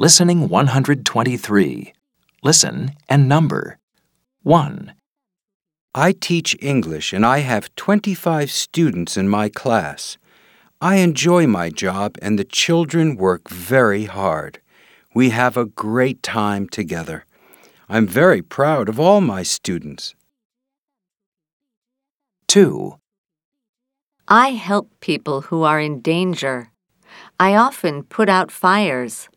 Listening 123. Listen and number. 1, I teach English and I have 25 students in my class. I enjoy my job and the children work very hard. We have a great time together. I'm very proud of all my students. 2, I help people who are in danger. I often put out fires.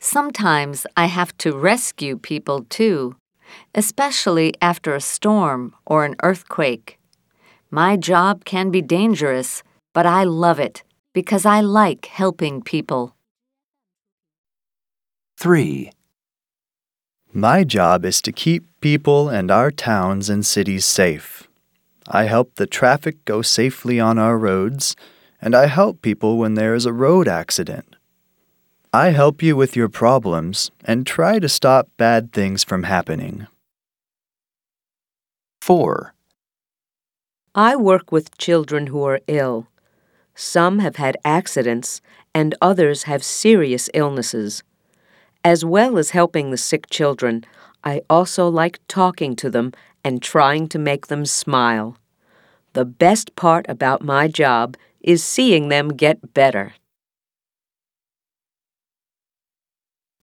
Sometimes I have to rescue people too, especially after a storm or an earthquake. My job can be dangerous, but I love it because I like helping people. 3, My job is to keep people and our towns and cities safe. I help the traffic go safely on our roads, and I help people when there is a road accident. I help you with your problems and try to stop bad things from happening. 4, I work with children who are ill. Some have had accidents, and others have serious illnesses. As well as helping the sick children, I also like talking to them and trying to make them smile. The best part about my job is seeing them get better.